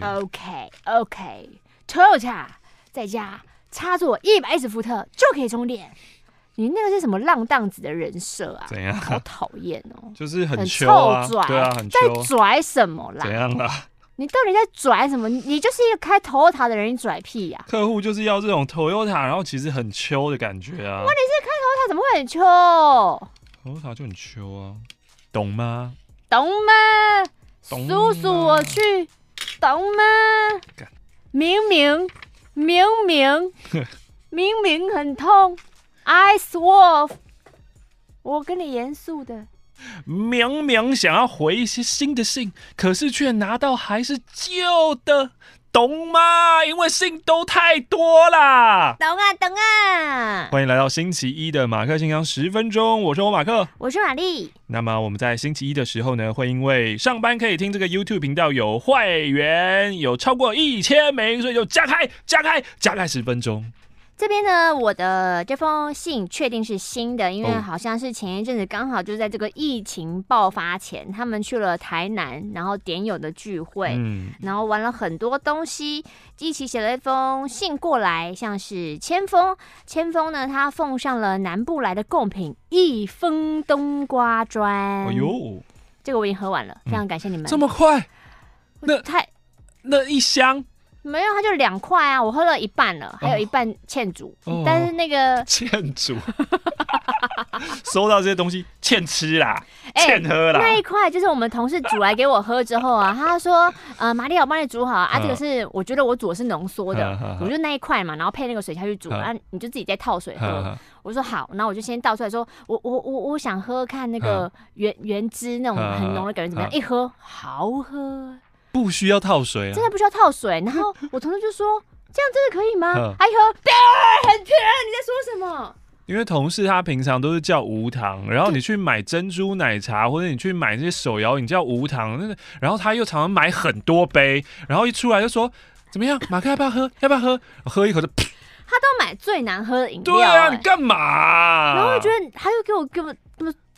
OK OK，Toyota 在家插座一百一十伏特就可以充电。你那个是什么浪荡子的人设啊？怎样？好讨厌哦！就是很、臭拽，对啊，很在拽什么啦？怎样啦？你到底在拽什么？你就是一个开 Toyota 的人，你拽屁呀、啊？客户就是要这种 Toyota，然后其实很秋的感觉啊。问题是开 Toyota 怎么会很秋？Toyota 就很秋啊，懂吗？懂吗？懂吗？叔叔，我去，懂吗？明明明明 明明很痛。Ice Wolf，我跟你严肃的。明明想要回一些新的信，可是却拿到还是旧的，懂吗？因为信都太多啦。懂啊，懂啊。欢迎来到星期一的马克信箱十分钟，我是欧马克，我是玛丽。那么我们在星期一的时候呢，会因为上班可以听这个 YouTube 频道有会员有超过一千名，所以就加开加开加开十分钟。这边呢，我的这封信确定是新的，因为好像是前一阵子刚好就在这个疫情爆发前，他们去了台南，然后点友的聚会，嗯，然后玩了很多东西，一起写了一封信过来，像是千峰，千峰呢，他奉上了南部来的贡品一封冬瓜砖。哎呦，这个我已经喝完了，非常感谢你们。这么快？那太那一箱。没有，它就两块啊！我喝了一半了，还有一半欠煮。哦、但是那个欠煮，收到这些东西欠吃啦，欸、欠喝啦。那一块就是我们同事煮来给我喝之后啊，他说：“呃，玛丽，我帮你煮好啊。啊”这个是我觉得我煮的是浓缩的，我就那一块嘛，然后配那个水下去煮，然后你就自己再套水喝。我说好，然后我就先倒出来说，我我我我想喝看那个原原汁那种很浓的感觉怎么样？一喝好喝。不需要套水啊！真的不需要套水。然后 我同事就说：“这样真的可以吗？”还喝，对，很甜。你在说什么？因为同事他平常都是叫无糖，然后你去买珍珠奶茶或者你去买那些手摇饮叫无糖，那个，然后他又常常买很多杯，然后一出来就说：“怎么样，马克要不要喝？要不要喝？”喝一口就，他都买最难喝的饮料。对啊，你干嘛？然后我觉得他又给我给我给我。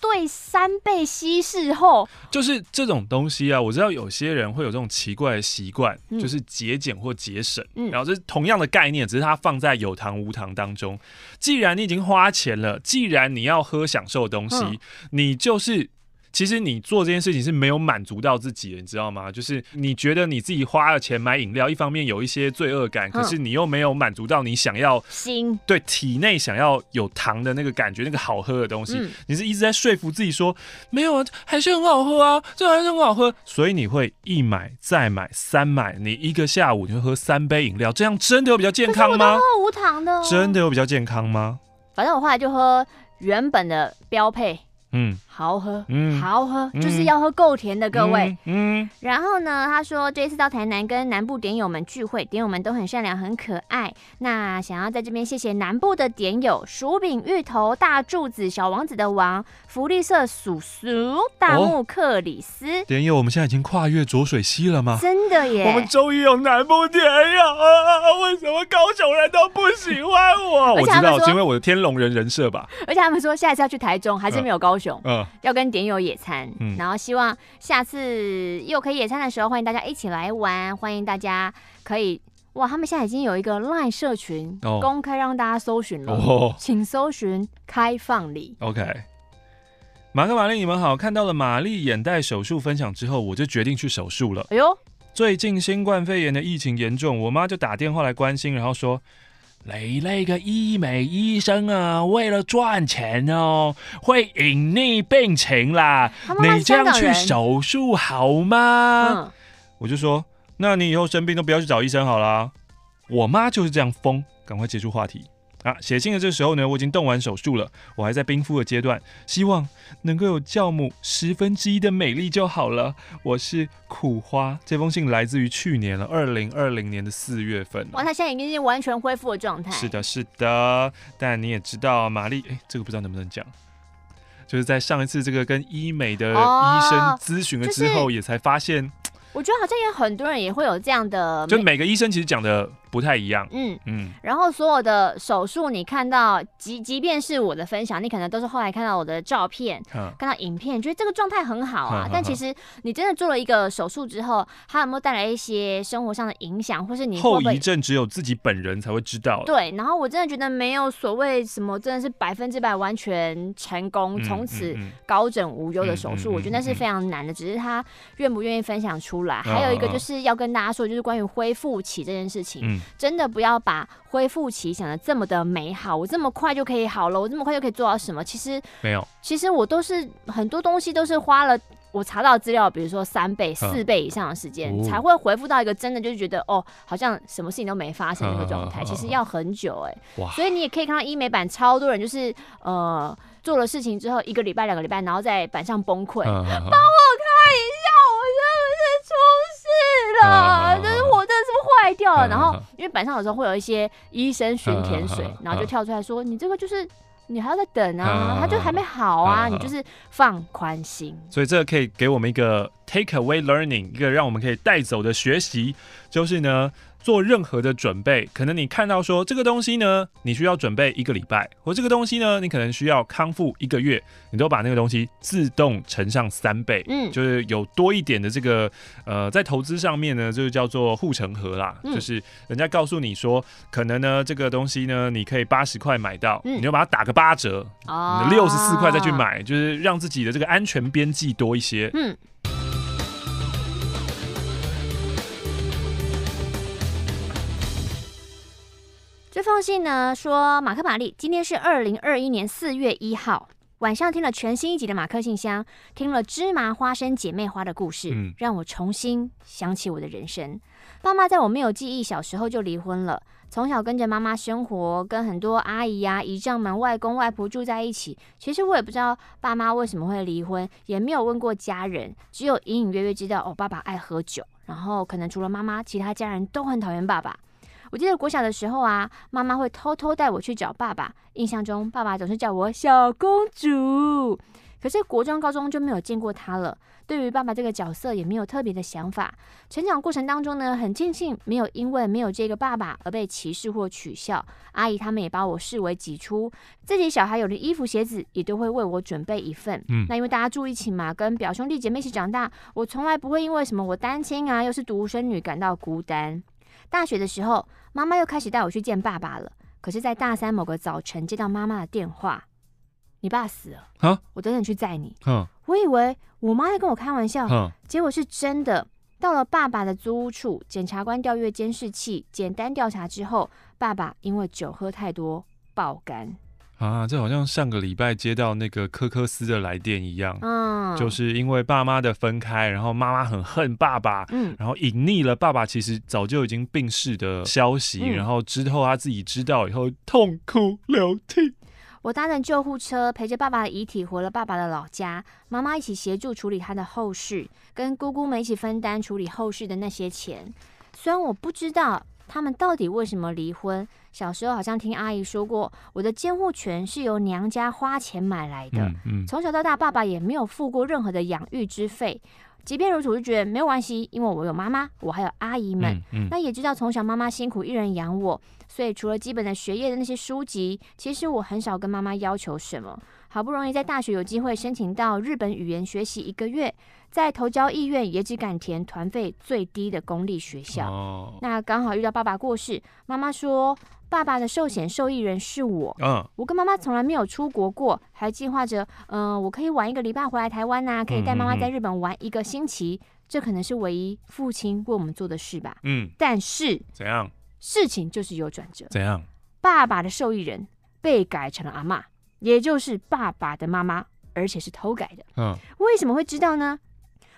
对，三倍稀释后，就是这种东西啊。我知道有些人会有这种奇怪的习惯，嗯、就是节俭或节省。嗯、然后这是同样的概念，只是它放在有糖无糖当中。既然你已经花钱了，既然你要喝享受的东西，嗯、你就是。其实你做这件事情是没有满足到自己的，你知道吗？就是你觉得你自己花了钱买饮料，一方面有一些罪恶感，可是你又没有满足到你想要心对体内想要有糖的那个感觉，那个好喝的东西，你是一直在说服自己说没有啊，还是很好喝啊，这还是很好喝，所以你会一买再买三买，你一个下午你会喝三杯饮料，这样真的有比较健康吗？喝无糖的，真的有比较健康吗？反正我后来就喝原本的标配。嗯，好喝，嗯，好喝，嗯、就是要喝够甜的各位。嗯，嗯然后呢，他说这一次到台南跟南部点友们聚会，点友们都很善良，很可爱。那想要在这边谢谢南部的点友，薯饼、芋头、大柱子、小王子的王、福利社叔叔、大木克里斯。哦、点友，我们现在已经跨越浊水溪了吗？真的耶！我们终于有南部点友啊！为什么高雄人都不喜欢我？我知道是因为我的天龙人人设吧。而且他们说下一次要去台中，还是没有高雄。嗯，要跟点友野餐，嗯，然后希望下次又可以野餐的时候，欢迎大家一起来玩，欢迎大家可以哇，他们现在已经有一个 LINE 社群，哦、公开让大家搜寻了，哦、请搜寻开放礼。OK，马克玛丽，你们好，看到了玛丽眼袋手术分享之后，我就决定去手术了。哎呦，最近新冠肺炎的疫情严重，我妈就打电话来关心，然后说。你那个医美医生啊，为了赚钱哦，会隐匿病情啦。你这样去手术好吗？嗯、我就说，那你以后生病都不要去找医生好了。我妈就是这样疯，赶快结束话题。啊，写信的这时候呢，我已经动完手术了，我还在冰敷的阶段，希望能够有酵母十分之一的美丽就好了。我是苦花，这封信来自于去年了，二零二零年的四月份。哇，他现在已经是完全恢复的状态。是的，是的。但你也知道，玛丽，哎，这个不知道能不能讲，就是在上一次这个跟医美的医生咨询了之后，也才发现。我觉得好像有很多人也会有这样的，就每个医生其实讲的不太一样。嗯嗯。然后所有的手术，你看到，即即便是我的分享，你可能都是后来看到我的照片，嗯、看到影片，觉得这个状态很好啊。嗯、但其实你真的做了一个手术之后，它有没有带来一些生活上的影响，或是你后遗症，只有自己本人才会知道。对。然后我真的觉得没有所谓什么，真的是百分之百完全成功，从、嗯、此高枕无忧的手术，我觉得那是非常难的。只是他愿不愿意分享出来。还有一个就是要跟大家说，就是关于恢复期这件事情，嗯、真的不要把恢复期想得这么的美好。我这么快就可以好了，我这么快就可以做到什么？其实没有。其实我都是很多东西都是花了我查到资料，比如说三倍、四倍以上的时间，才会恢复到一个真的就是觉得哦，好像什么事情都没发生的一个状态。其实要很久哎、欸。所以你也可以看到医美版超多人就是呃做了事情之后一个礼拜、两个礼拜，然后在板上崩溃，帮我看一下。我是不是坏掉了？然后因为板上有时候会有一些医生巡甜水，然后就跳出来说：“你这个就是你还要再等啊，他就还没好啊，你就是放宽心。”所以这个可以给我们一个 take away learning，一个让我们可以带走的学习，就是呢。做任何的准备，可能你看到说这个东西呢，你需要准备一个礼拜，或这个东西呢，你可能需要康复一个月，你都把那个东西自动乘上三倍，嗯，就是有多一点的这个呃，在投资上面呢，就是叫做护城河啦，嗯、就是人家告诉你说，可能呢这个东西呢，你可以八十块买到，嗯、你就把它打个八折，哦，你六十四块再去买，就是让自己的这个安全边际多一些，嗯。这封信呢说，马克玛丽，今天是二零二一年四月一号晚上，听了全新一集的马克信箱，听了芝麻花生姐妹花的故事，嗯，让我重新想起我的人生。爸妈在我没有记忆小时候就离婚了，从小跟着妈妈生活，跟很多阿姨呀、姨丈们、外公外婆住在一起。其实我也不知道爸妈为什么会离婚，也没有问过家人，只有隐隐约约知道哦，爸爸爱喝酒，然后可能除了妈妈，其他家人都很讨厌爸爸。我记得国小的时候啊，妈妈会偷偷带我去找爸爸。印象中，爸爸总是叫我小公主。可是国中、高中就没有见过他了。对于爸爸这个角色，也没有特别的想法。成长过程当中呢，很庆幸没有因为没有这个爸爸而被歧视或取笑。阿姨他们也把我视为己出，自己小孩有的衣服、鞋子也都会为我准备一份。嗯，那因为大家住一起嘛，跟表兄弟姐妹一起长大，我从来不会因为什么我单亲啊，又是独生女感到孤单。大学的时候，妈妈又开始带我去见爸爸了。可是，在大三某个早晨接到妈妈的电话：“你爸死了。”啊！我等等去载你。嗯，我以为我妈在跟我开玩笑，结果是真的。到了爸爸的租屋处，检察官调阅监视器，简单调查之后，爸爸因为酒喝太多爆肝。啊，这好像上个礼拜接到那个科科斯的来电一样，嗯，就是因为爸妈的分开，然后妈妈很恨爸爸，嗯，然后隐匿了爸爸其实早就已经病逝的消息，嗯，然后之后他自己知道以后痛哭流涕。我搭乘救护车陪着爸爸的遗体回了爸爸的老家，妈妈一起协助处理他的后事，跟姑姑们一起分担处理后事的那些钱。虽然我不知道。他们到底为什么离婚？小时候好像听阿姨说过，我的监护权是由娘家花钱买来的。嗯嗯，从小到大，爸爸也没有付过任何的养育之费。即便如此，我就觉得没有关系，因为我有妈妈，我还有阿姨们。嗯嗯，那也知道从小妈妈辛苦一人养我，所以除了基本的学业的那些书籍，其实我很少跟妈妈要求什么。好不容易在大学有机会申请到日本语言学习一个月，在投交意愿也只敢填团费最低的公立学校。哦、那刚好遇到爸爸过世，妈妈说爸爸的寿险受益人是我。嗯，我跟妈妈从来没有出国过，还计划着，嗯、呃，我可以晚一个礼拜回来台湾呐、啊，可以带妈妈在日本玩一个星期。嗯嗯嗯，这可能是唯一父亲为我们做的事吧。嗯，但是怎样？事情就是有转折。怎样？爸爸的受益人被改成了阿妈。也就是爸爸的妈妈，而且是偷改的。嗯，为什么会知道呢？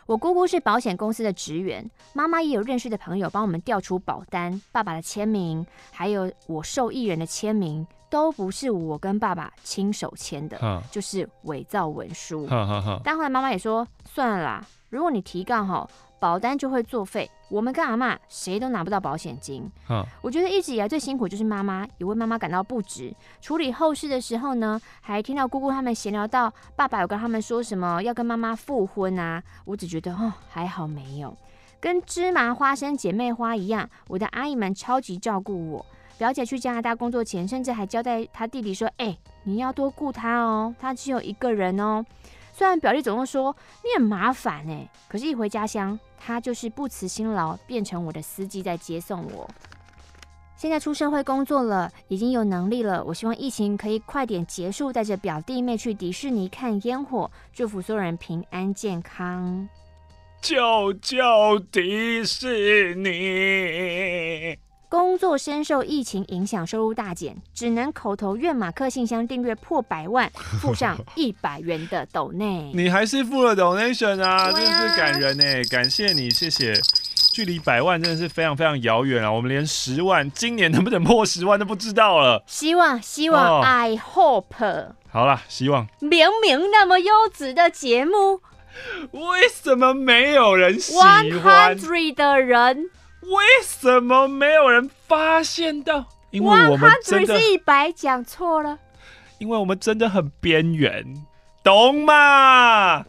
我姑姑是保险公司的职员，妈妈也有认识的朋友帮我们调出保单，爸爸的签名，还有我受益人的签名，都不是我跟爸爸亲手签的，嗯，就是伪造文书。嗯嗯嗯，但后来妈妈也说，算了啦，如果你提告哈。保单就会作废，我们跟阿妈谁都拿不到保险金。嗯，我觉得一直以来最辛苦就是妈妈，也为妈妈感到不值。处理后事的时候呢，还听到姑姑他们闲聊到爸爸有跟他们说什么要跟妈妈复婚啊，我只觉得哦还好没有。跟芝麻花生姐妹花一样，我的阿姨们超级照顾我。表姐去加拿大工作前，甚至还交代她弟弟说：“哎、欸，你要多顾她哦，她只有一个人哦。”虽然表弟总是说你很麻烦哎，可是一回家乡，他就是不辞辛劳，变成我的司机在接送我。现在出社会工作了，已经有能力了。我希望疫情可以快点结束，带着表弟妹去迪士尼看烟火，祝福所有人平安健康。救救迪士尼！工作深受疫情影响，收入大减，只能口头愿马克信箱订阅破百万，付上一百元的抖内。你还是付了 donation 啊，真的是感人哎，感谢你，谢谢。距离百万真的是非常非常遥远啊，我们连十万，今年能不能破十万都不知道了。希望，希望、oh.，I hope。好啦，希望。明明那么优质的节目，为什么没有人喜欢？One hundred 的人。为什么没有人发现到？因为我们真的一百讲错了，因为我们真的很边缘，懂吗？